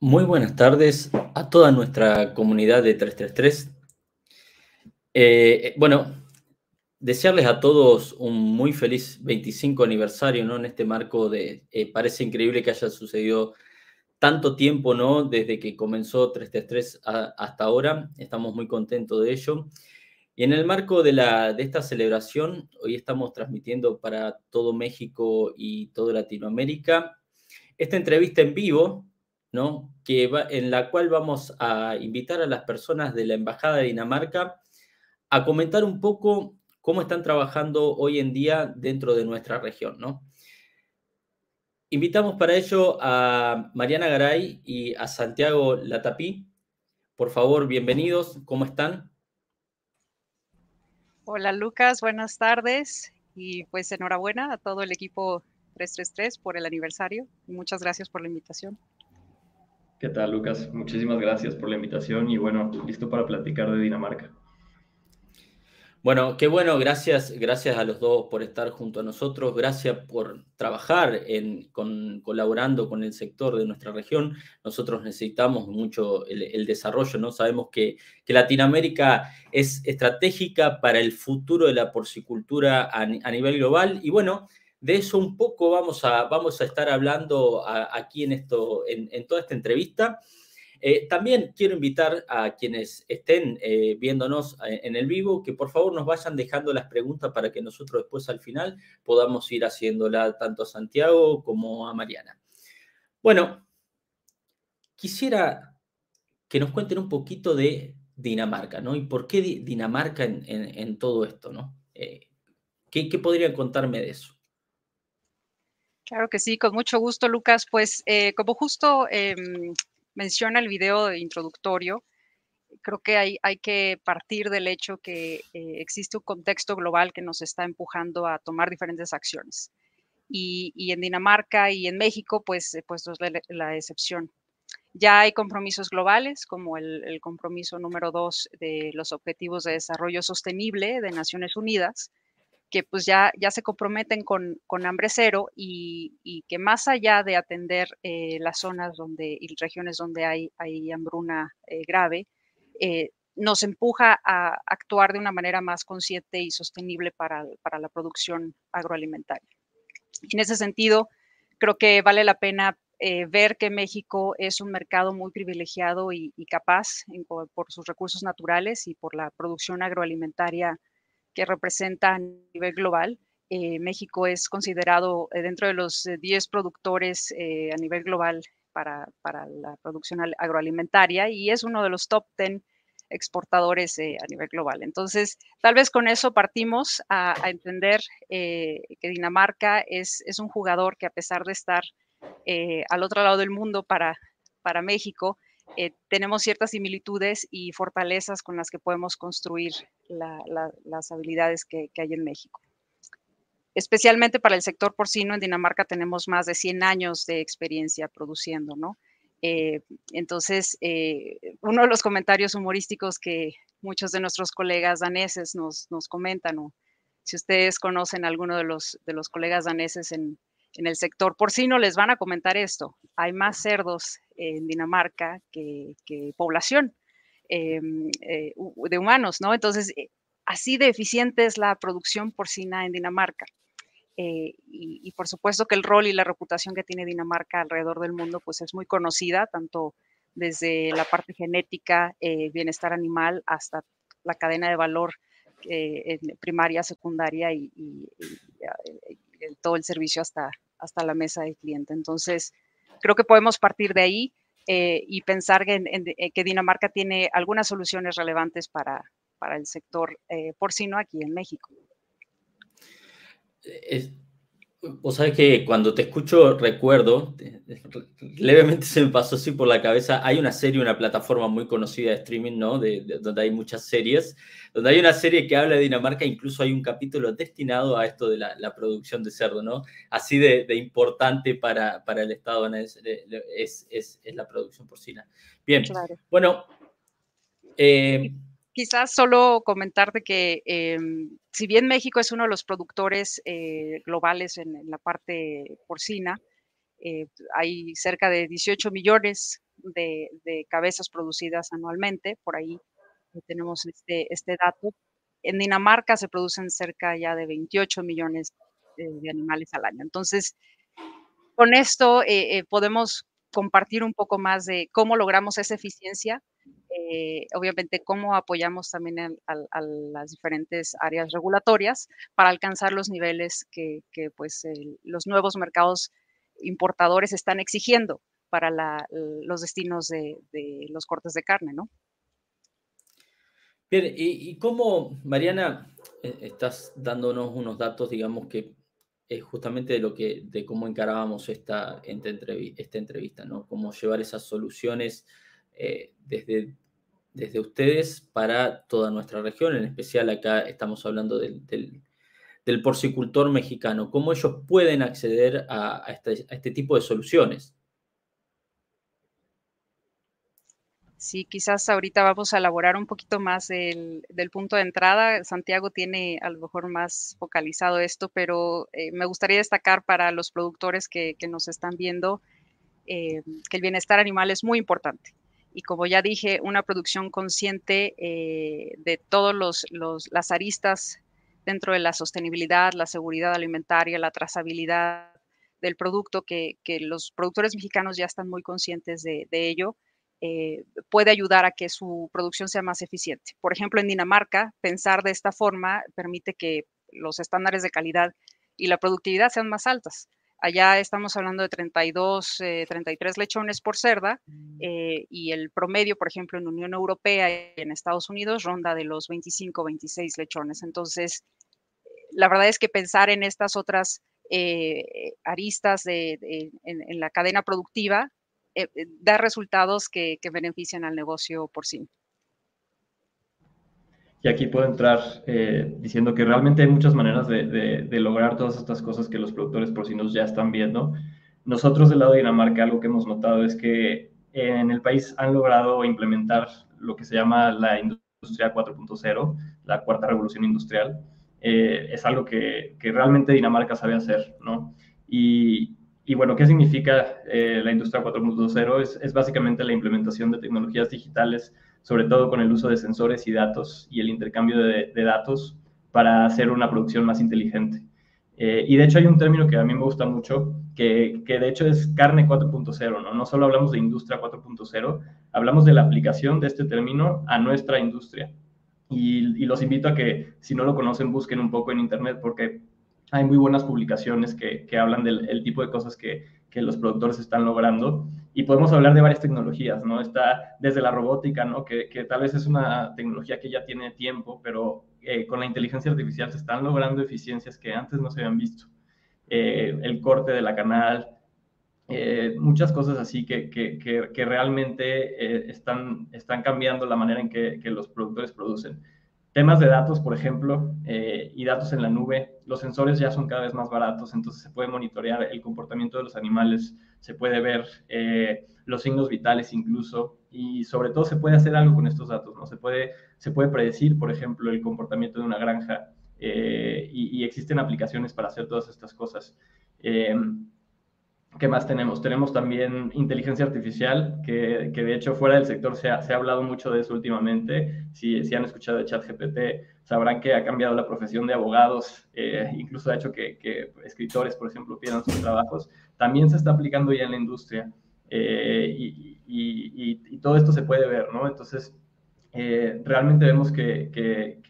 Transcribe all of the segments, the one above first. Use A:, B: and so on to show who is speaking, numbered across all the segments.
A: Muy buenas tardes a toda nuestra comunidad de 333. Eh, bueno, desearles a todos un muy feliz 25 aniversario, ¿no? En este marco de, eh, parece increíble que haya sucedido tanto tiempo, ¿no? Desde que comenzó 333 hasta ahora, estamos muy contentos de ello. Y en el marco de, la, de esta celebración, hoy estamos transmitiendo para todo México y toda Latinoamérica esta entrevista en vivo que en la cual vamos a invitar a las personas de la Embajada de Dinamarca a comentar un poco cómo están trabajando hoy en día dentro de nuestra región. ¿no? Invitamos para ello a Mariana Garay y a Santiago Latapí. Por favor, bienvenidos. ¿Cómo están?
B: Hola Lucas, buenas tardes y pues enhorabuena a todo el equipo 333 por el aniversario. Muchas gracias por la invitación.
C: ¿Qué tal, Lucas? Muchísimas gracias por la invitación y bueno, listo para platicar de Dinamarca.
A: Bueno, qué bueno, gracias, gracias a los dos por estar junto a nosotros, gracias por trabajar con, colaborando con el sector de nuestra región. Nosotros necesitamos mucho el, desarrollo, ¿no? Sabemos que, que, Latinoamérica es estratégica para el futuro de la porcicultura a, a nivel global y bueno, de eso un poco vamos a, vamos a estar hablando aquí en, esto, en, toda esta entrevista. Eh, también quiero invitar a quienes estén eh, viéndonos eh, en el vivo que por favor nos vayan dejando las preguntas para que nosotros después al final podamos ir haciéndola tanto a Santiago como a Mariana. Bueno, quisiera que nos cuenten un poquito de Dinamarca, ¿no? Y por qué Dinamarca en, todo esto, ¿no? ¿qué, ¿Qué podrían contarme de eso?
B: Claro que sí, con mucho gusto, Lucas. Pues eh, como justo em, menciona el video introductorio, creo que hay, hay que partir del hecho que eh, existe un contexto global que nos está empujando a tomar diferentes acciones. Y, en Dinamarca y en México, pues, eh, pues es la, excepción. Ya hay compromisos globales, como el, el compromiso número dos de los Objetivos de Desarrollo Sostenible de Naciones Unidas, que pues ya, ya se comprometen con, hambre cero y, que más allá de atender eh, las zonas donde, y regiones donde hay, hay hambruna eh, grave, eh, nos empuja a actuar de una manera más consciente y sostenible para, la producción agroalimentaria. En ese sentido, creo que vale la pena ver que México es un mercado muy privilegiado y, capaz por sus recursos naturales y por la producción agroalimentaria que representa a nivel global. Eh, México es considerado eh, dentro de los 10 eh, productores a nivel global para, para, la producción agroalimentaria y es uno de los top 10 exportadores a nivel global. Entonces, tal vez con eso partimos a, entender que Dinamarca es, es, un jugador que a pesar de estar al otro lado del mundo para, para México, eh, tenemos ciertas similitudes y fortalezas con las que podemos construir las habilidades que, hay en México. Especialmente para el sector porcino, en Dinamarca tenemos más de 100 años de experiencia produciendo, ¿no? Eh, entonces, eh, uno de los comentarios humorísticos que muchos de nuestros colegas daneses nos, comentan, o si ustedes conocen a alguno de los, de los colegas daneses en, en el sector porcino les van a comentar esto. Hay más cerdos en Dinamarca que, población em, eh, de humanos, ¿no? Entonces, eh, así de eficiente es la producción porcina en Dinamarca. Eh, y, por supuesto que el rol y la reputación que tiene Dinamarca alrededor del mundo, pues es muy conocida, tanto desde la parte genética, bienestar animal, hasta la cadena de valor primaria, secundaria y, todo el servicio hasta, hasta la mesa del cliente. Entonces, creo que podemos partir de ahí eh, y pensar eh, que Dinamarca tiene algunas soluciones relevantes para, para el sector eh, porcino aquí en México.
A: Vos sabés que cuando te escucho recuerdo, levemente se me pasó así por la cabeza, hay una serie, una plataforma muy conocida de streaming, ¿no? De, donde hay muchas series, donde hay una serie que habla de Dinamarca, incluso hay un capítulo destinado a esto de la, producción de cerdo, ¿no? Así de, importante para, para, el Estado es, es, es, la producción porcina. Bien, bueno.
B: Eh, quizás solo comentarte que em, si bien México es uno de los productores eh, globales en, la parte porcina, eh, hay cerca de 18 millones de, cabezas producidas anualmente, por ahí tenemos este, este dato. En Dinamarca se producen cerca ya de 28 millones de animales al año. Entonces, con esto eh, eh, podemos compartir un poco más de cómo logramos esa eficiencia, eh, obviamente cómo apoyamos también a, las diferentes áreas regulatorias para alcanzar los niveles que, pues, los nuevos mercados importadores están exigiendo para los destinos de, los cortes de carne, ¿no?
A: Bien, y, cómo, Mariana, eh, estás dándonos unos datos, digamos, que es justamente de lo que, de cómo encarábamos esta, esta entrevista, ¿no? Cómo llevar esas soluciones eh, desde, desde ustedes para toda nuestra región, en especial acá estamos hablando del, porcicultor mexicano, cómo ellos pueden acceder a, este, a este tipo de soluciones.
B: Sí, quizás ahorita vamos a elaborar un poquito más del, punto de entrada. Santiago tiene a lo mejor más focalizado esto, pero eh, me gustaría destacar para los productores que, nos están viendo eh, que el bienestar animal es muy importante. Y como ya dije, una producción consciente eh, de todas las aristas dentro de la sostenibilidad, la seguridad alimentaria, la trazabilidad del producto, que, los productores mexicanos ya están muy conscientes de ello eh, puede ayudar a que su producción sea más eficiente. Por ejemplo, en Dinamarca, pensar de esta forma permite que los estándares de calidad y la productividad sean más altas. Allá estamos hablando de 32, 33 eh, lechones por cerda mm. eh, y el promedio, por ejemplo, en Unión Europea y en Estados Unidos ronda de los 25, 26 lechones. Entonces, la verdad es que pensar en estas otras aristas en, la cadena productiva eh, eh, dar resultados que, beneficien al negocio por sí.
C: Y aquí puedo entrar eh, diciendo que realmente hay muchas maneras de, lograr todas estas cosas que los productores porcinos ya están viendo. Nosotros del lado de Dinamarca algo que hemos notado es que en el país han logrado implementar lo que se llama la industria 4.0, la cuarta revolución industrial. es algo que, que, realmente Dinamarca sabe hacer, ¿no? Y, y bueno, ¿qué significa eh, la industria 4.0? Es, es, básicamente la implementación de tecnologías digitales, sobre todo con el uso de sensores y datos y el intercambio de, datos para hacer una producción más inteligente. Eh, y de hecho hay un término que a mí me gusta mucho, que, que de hecho es carne 4.0, ¿no? No solo hablamos de industria 4.0, hablamos de la aplicación de este término a nuestra industria. Y, y los invito a que, si no lo conocen, busquen un poco en Internet, porque hay muy buenas publicaciones que, que hablan del tipo de cosas que, que, los productores están logrando. Y podemos hablar de varias tecnologías, ¿no? Está desde la robótica, ¿no? Que, que tal vez es una tecnología que ya tiene tiempo, pero eh, con la inteligencia artificial se están logrando eficiencias que antes no se habían visto. Eh, el corte de la canal, eh, muchas cosas así que, que, que realmente están, están cambiando la manera en que, los productores producen. Temas de datos, por ejemplo, eh, y datos en la nube, los sensores ya son cada vez más baratos, entonces se puede monitorear el comportamiento de los animales, se puede ver eh, los signos vitales incluso, y sobre todo se puede hacer algo con estos datos, ¿no? Se puede, se puede predecir, por ejemplo, el comportamiento de una granja, eh, y, y, existen aplicaciones para hacer todas estas cosas. ¿Qué más tenemos? Tenemos también inteligencia artificial, que, que de hecho fuera del sector se ha, se ha, hablado mucho de eso últimamente. Si, si han escuchado de ChatGPT, sabrán que ha cambiado la profesión de abogados, eh, incluso ha hecho que, que, escritores, por ejemplo, pierdan sus trabajos. También se está aplicando ya en la industria eh, y, y, y, todo esto se puede ver, ¿no? Entonces, eh, realmente vemos que, que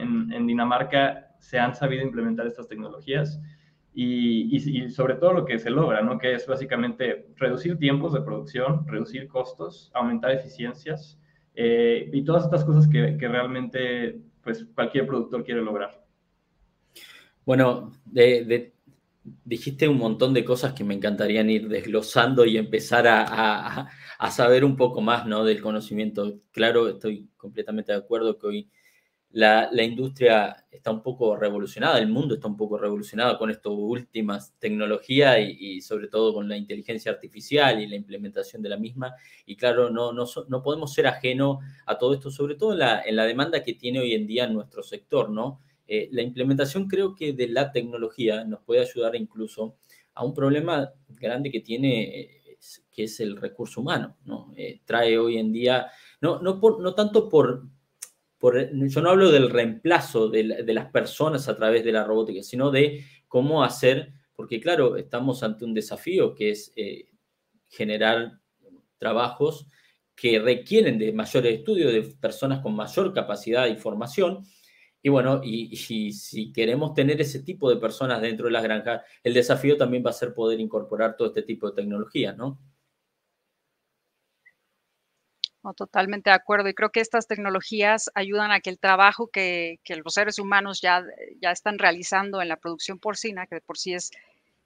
C: en, en Dinamarca se han sabido implementar estas tecnologías y, sobre todo lo que se logra, ¿no? que es básicamente reducir tiempos de producción, reducir costos, aumentar eficiencias eh, y todas estas cosas que, que, realmente pues, cualquier productor quiere lograr.
A: Bueno, de, dijiste un montón de cosas que me encantarían ir desglosando y empezar a, a, a saber un poco más ¿no? del conocimiento. Claro, estoy completamente de acuerdo que hoy la, industria está un poco revolucionada, el mundo está un poco revolucionado con estas últimas tecnologías y, sobre todo con la inteligencia artificial y la implementación de la misma. Y claro, no, no, no podemos ser ajeno a todo esto, sobre todo en la, en la, demanda que tiene hoy en día nuestro sector, ¿no? Eh, la implementación creo que de la tecnología nos puede ayudar incluso a un problema grande que tiene, eh, que es el recurso humano, ¿no? Eh, trae hoy en día, no, no, no tanto por, yo no hablo del reemplazo de, las personas a través de la robótica, sino de cómo hacer, porque claro, estamos ante un desafío que es eh, generar trabajos que requieren de mayores estudios, de personas con mayor capacidad y formación, y bueno, y, si queremos tener ese tipo de personas dentro de las granjas, el desafío también va a ser poder incorporar todo este tipo de tecnologías, ¿no?
B: totalmente de acuerdo. Y creo que estas tecnologías ayudan a que el trabajo que, los seres humanos ya, ya están realizando en la producción porcina, que por sí es,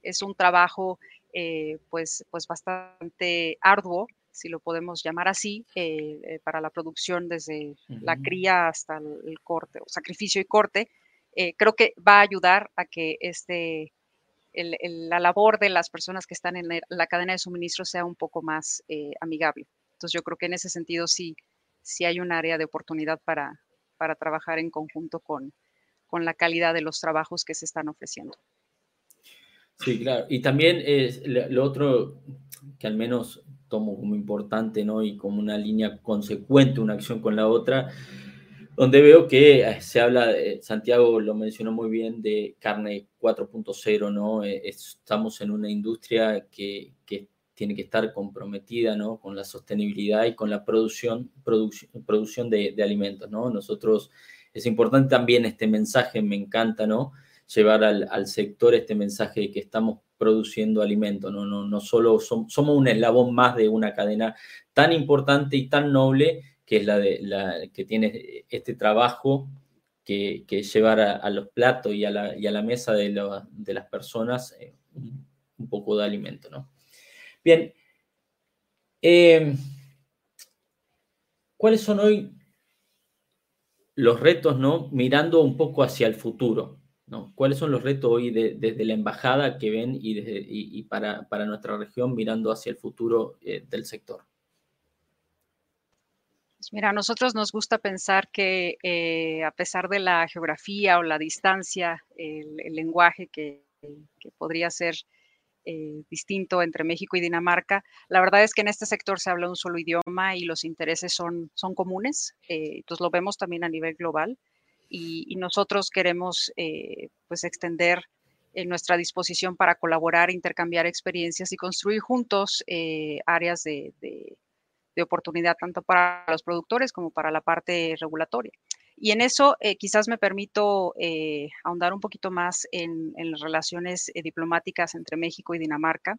B: es un trabajo eh, pues, pues bastante arduo, si lo podemos llamar así, eh, eh, para la producción desde la cría hasta el, corte, o sacrificio y corte, eh, creo que va a ayudar a que este, la labor de las personas que están en la cadena de suministro sea un poco más amigable. Entonces yo creo que en ese sentido sí, sí hay un área de oportunidad para, para trabajar en conjunto con, con la calidad de los trabajos que se están ofreciendo.
A: Sí, claro. Y también es lo otro que al menos tomo como importante, ¿no? Y como una línea consecuente, una acción con la otra, donde veo que eh, se habla, Santiago lo mencionó muy bien, de carne 4.0, ¿no? Eh, estamos en una industria que, que, tiene que estar comprometida, ¿no? Con la sostenibilidad y con la producción, producción de, alimentos, ¿no? Nosotros, es importante también este mensaje, me encanta, ¿no? Llevar al, sector este mensaje de que estamos produciendo alimento, no, no, no solo somos un eslabón más de una cadena tan importante y tan noble que es la, de, la que tiene este trabajo que, que llevar a, los platos y a la, y a la mesa de, de las personas eh, un, poco de alimento. ¿no? Bien, em, ¿cuáles son hoy los retos, ¿no? mirando un poco hacia el futuro? ¿Cuáles son los retos hoy desde la embajada que ven y, para, nuestra región mirando hacia el futuro eh, del sector?
B: Pues mira, a nosotros nos gusta pensar que eh, a pesar de la geografía o la distancia, el, lenguaje que, podría ser eh, distinto entre México y Dinamarca, la verdad es que en este sector se habla un solo idioma y los intereses son, son comunes. entonces lo vemos también a nivel global y, nosotros queremos eh, pues extender eh, nuestra disposición para colaborar, intercambiar experiencias y construir juntos eh, áreas de, oportunidad tanto para los productores como para la parte regulatoria. Y en eso quizás me permito ahondar un poquito más en, las relaciones diplomáticas entre México y Dinamarca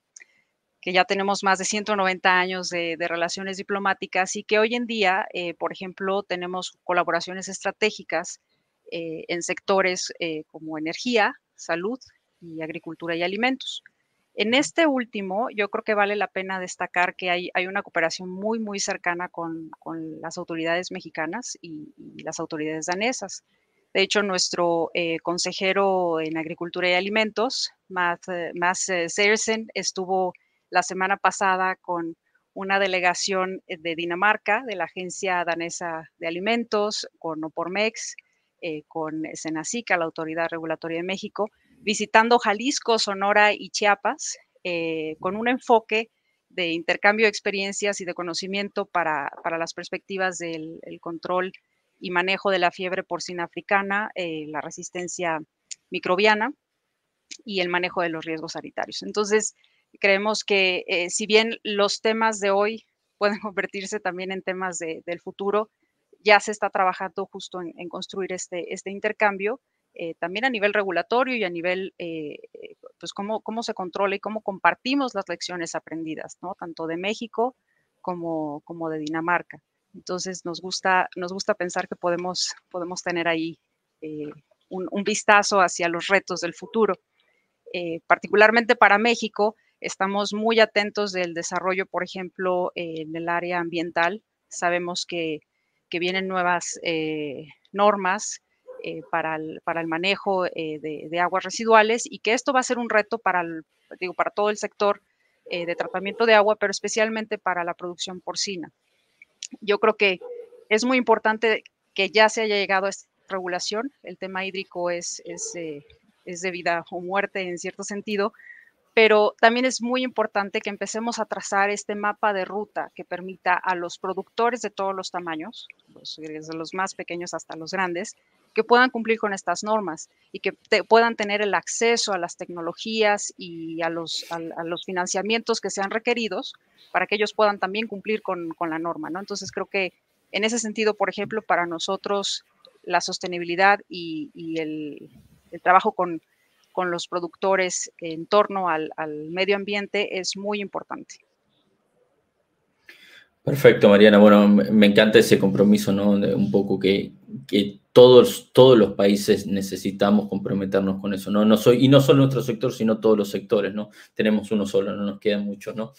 B: que ya tenemos más de 190 años de, de relaciones diplomáticas y que hoy en día, por ejemplo, tenemos colaboraciones estratégicas eh, en sectores eh, como energía, salud y agricultura y alimentos. En este último, yo creo que vale la pena destacar que hay, una cooperación muy, muy cercana con, las autoridades mexicanas y, las autoridades danesas. De hecho, nuestro eh, consejero en Agricultura y Alimentos, Matt, Sersen, estuvo la semana pasada con una delegación de Dinamarca, de la Agencia Danesa de Alimentos, con Opormex, eh, con Senacica, la Autoridad Regulatoria de México, visitando Jalisco, Sonora y Chiapas, eh, con un enfoque de intercambio de experiencias y de conocimiento para, las perspectivas del control y manejo de la fiebre porcina africana, eh, la resistencia microbiana y el manejo de los riesgos sanitarios. Entonces, creemos que si bien los temas de hoy pueden convertirse también en temas del futuro, ya se está trabajando justo en, construir este, este intercambio, eh, también a nivel regulatorio y a nivel, eh, pues, cómo, cómo se controla y cómo compartimos las lecciones aprendidas, ¿no? Tanto de México como, como de Dinamarca. Entonces, nos gusta, nos gusta pensar que podemos, podemos tener ahí eh, un, un, vistazo hacia los retos del futuro. particularmente para México, estamos muy atentos del desarrollo, por ejemplo, en el área ambiental. Sabemos que que vienen nuevas eh, normas eh, para, el, para, el, manejo eh, de, aguas residuales y que esto va a ser un reto para, digo, para todo el sector de tratamiento de agua, pero especialmente para la producción porcina. Yo creo que es muy importante que ya se haya llegado a esta regulación. El tema hídrico es, es, es de vida o muerte en cierto sentido, pero también es muy importante que empecemos a trazar este mapa de ruta que permita a los productores de todos los tamaños, desde los más pequeños hasta los grandes, que puedan cumplir con estas normas y que puedan tener el acceso a las tecnologías y a los, los, financiamientos que sean requeridos para que ellos puedan también cumplir con, con la norma. ¿no? Entonces creo que en ese sentido, por ejemplo, para nosotros la sostenibilidad y, y el, el, trabajo con, con, los productores en torno al, al medio ambiente es muy importante.
A: Perfecto, Mariana. Bueno, me encanta ese compromiso, ¿no? un poco que, que, todos, todos los países necesitamos comprometernos con eso, ¿no? no soy, y no solo nuestro sector, sino todos los sectores, ¿no? Tenemos uno solo, no nos quedan muchos, ¿no?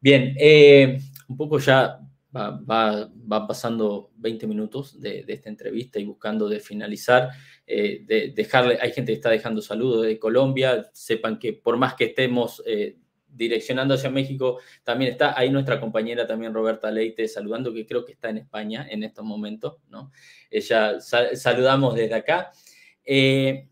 A: Bien, eh, un poco ya va, va, pasando 20 minutos de, esta entrevista y buscando de finalizar, eh, de dejarle, hay gente que está dejando saludos de Colombia, sepan que por más que estemos... Eh, direccionando hacia México, también está ahí nuestra compañera también Roberta Leite saludando, que creo que está en España en estos momentos, ¿no? Ella saludamos desde acá. Eh,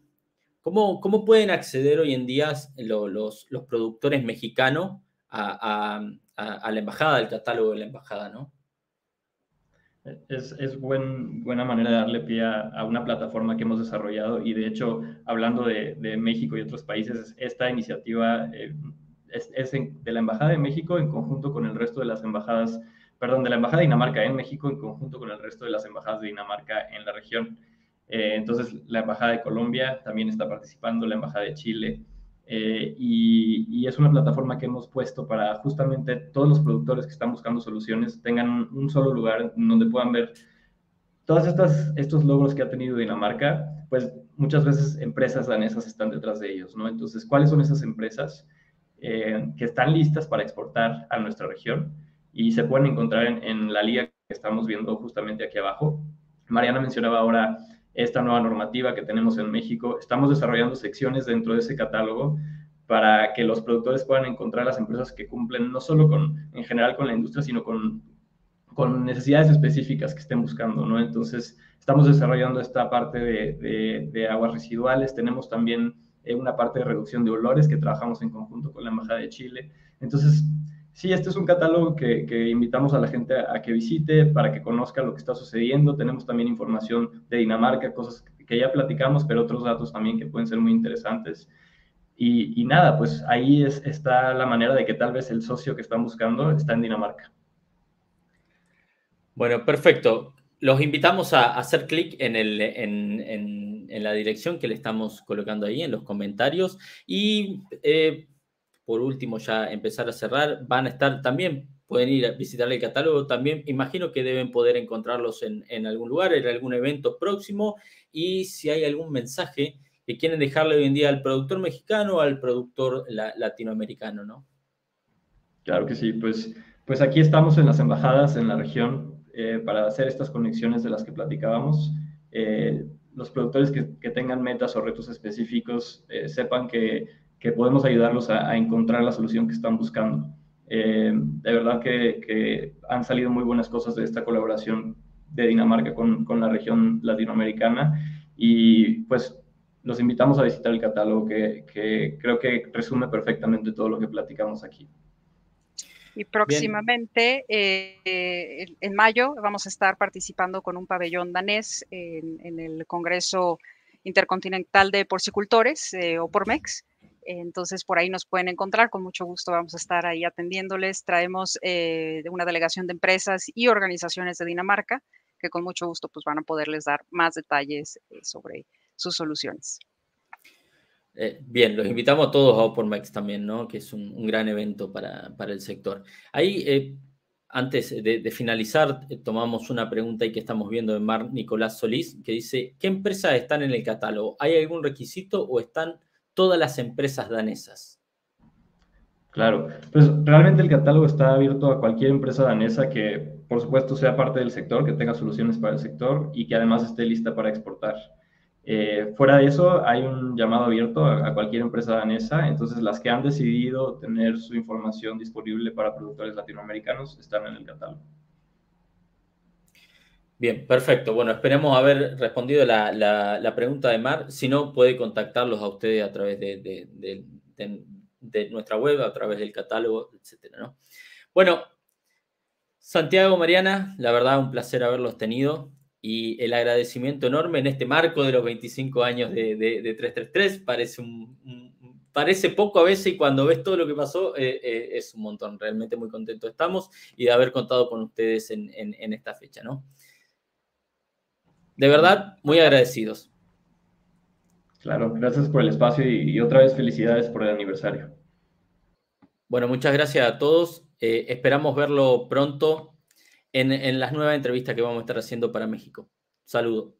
A: ¿cómo, ¿cómo, pueden acceder hoy en día los, los, productores mexicanos a, a, la embajada, al catálogo de la embajada, no?
C: Es, es buen, buena manera de darle pie a, una plataforma que hemos desarrollado y de hecho, hablando de, de México y otros países, esta iniciativa eh, es, de la Embajada de México en conjunto con el resto de las embajadas, perdón, de la Embajada de Dinamarca en México en conjunto con el resto de las embajadas de Dinamarca en la región. Eh, entonces, la Embajada de Colombia también está participando, la Embajada de Chile, eh, y, es una plataforma que hemos puesto para justamente todos los productores que están buscando soluciones tengan un, solo lugar donde puedan ver todos estos logros que ha tenido Dinamarca, pues muchas veces empresas danesas están detrás de ellos, ¿no? Entonces, ¿cuáles son esas empresas? Eh, que están listas para exportar a nuestra región y se pueden encontrar en, la liga que estamos viendo justamente aquí abajo. Mariana mencionaba ahora esta nueva normativa que tenemos en México. Estamos desarrollando secciones dentro de ese catálogo para que los productores puedan encontrar las empresas que cumplen no solo con, en general con la industria, sino con, con necesidades específicas que estén buscando, ¿no? Entonces, estamos desarrollando esta parte de, de aguas residuales. Tenemos también una parte de reducción de olores que trabajamos en conjunto con la Embajada de Chile. Entonces, sí, este es un catálogo que, invitamos a la gente a, que visite para que conozca lo que está sucediendo. Tenemos también información de Dinamarca, cosas que ya platicamos, pero otros datos también que pueden ser muy interesantes. Y, nada, pues ahí es, está la manera de que tal vez el socio que están buscando está en Dinamarca.
A: Bueno, perfecto. Los invitamos a hacer clic en, el, en, la dirección que le estamos colocando ahí en los comentarios. Y eh, por último, ya empezar a cerrar, van a estar también, pueden ir a visitar el catálogo también. Imagino que deben poder encontrarlos en, algún lugar, en algún evento próximo. Y si hay algún mensaje que quieren dejarle hoy en día al productor mexicano o al productor latinoamericano, ¿no?
C: Claro que sí, pues, pues aquí estamos en las embajadas en la región eh, para hacer estas conexiones de las que platicábamos. Eh, los productores que, tengan metas o retos específicos eh, sepan que, que, podemos ayudarlos a, encontrar la solución que están buscando. de verdad que, que, han salido muy buenas cosas de esta colaboración de Dinamarca con, con la región latinoamericana y pues los invitamos a visitar el catálogo que, que creo que resume perfectamente todo lo que platicamos aquí.
B: Y próximamente, eh, en mayo, vamos a estar participando con un pabellón danés en, el Congreso Intercontinental de Porcicultores, eh, o Pormex. Entonces, por ahí nos pueden encontrar. Con mucho gusto vamos a estar ahí atendiéndoles. Traemos eh, una delegación de empresas y organizaciones de Dinamarca que con mucho gusto pues, van a poderles dar más detalles sobre sus soluciones.
A: Eh, bien, los invitamos a todos a OpenMax también, ¿no? Que es un, gran evento para, el sector. Ahí, eh, antes de, finalizar, eh, tomamos una pregunta y que estamos viendo de Mar Nicolás Solís, que dice, ¿qué empresas están en el catálogo? ¿Hay algún requisito o están todas las empresas danesas?
C: Claro, pues realmente el catálogo está abierto a cualquier empresa danesa que, por supuesto, sea parte del sector, que tenga soluciones para el sector y que además esté lista para exportar. Eh, fuera de eso, hay un llamado abierto a, cualquier empresa danesa, entonces las que han decidido tener su información disponible para productores latinoamericanos están en el catálogo.
A: Bien, perfecto. Bueno, esperemos haber respondido la, pregunta de Mar. Si no, puede contactarlos a ustedes a través de, nuestra web, a través del catálogo, etc. ¿no? Bueno, Santiago, Mariana, la verdad un placer haberlos tenido y el agradecimiento enorme en este marco de los 25 años de, 333. Parece, un, parece poco a veces y cuando ves todo lo que pasó eh, eh, es un montón. Realmente muy contentos estamos y de haber contado con ustedes en, en esta fecha, ¿no? De verdad, muy agradecidos.
C: Claro, gracias por el espacio y, otra vez felicidades por el aniversario.
A: Bueno, muchas gracias a todos. Eh, esperamos verlo pronto en, las nuevas entrevistas que vamos a estar haciendo para México. Saludos.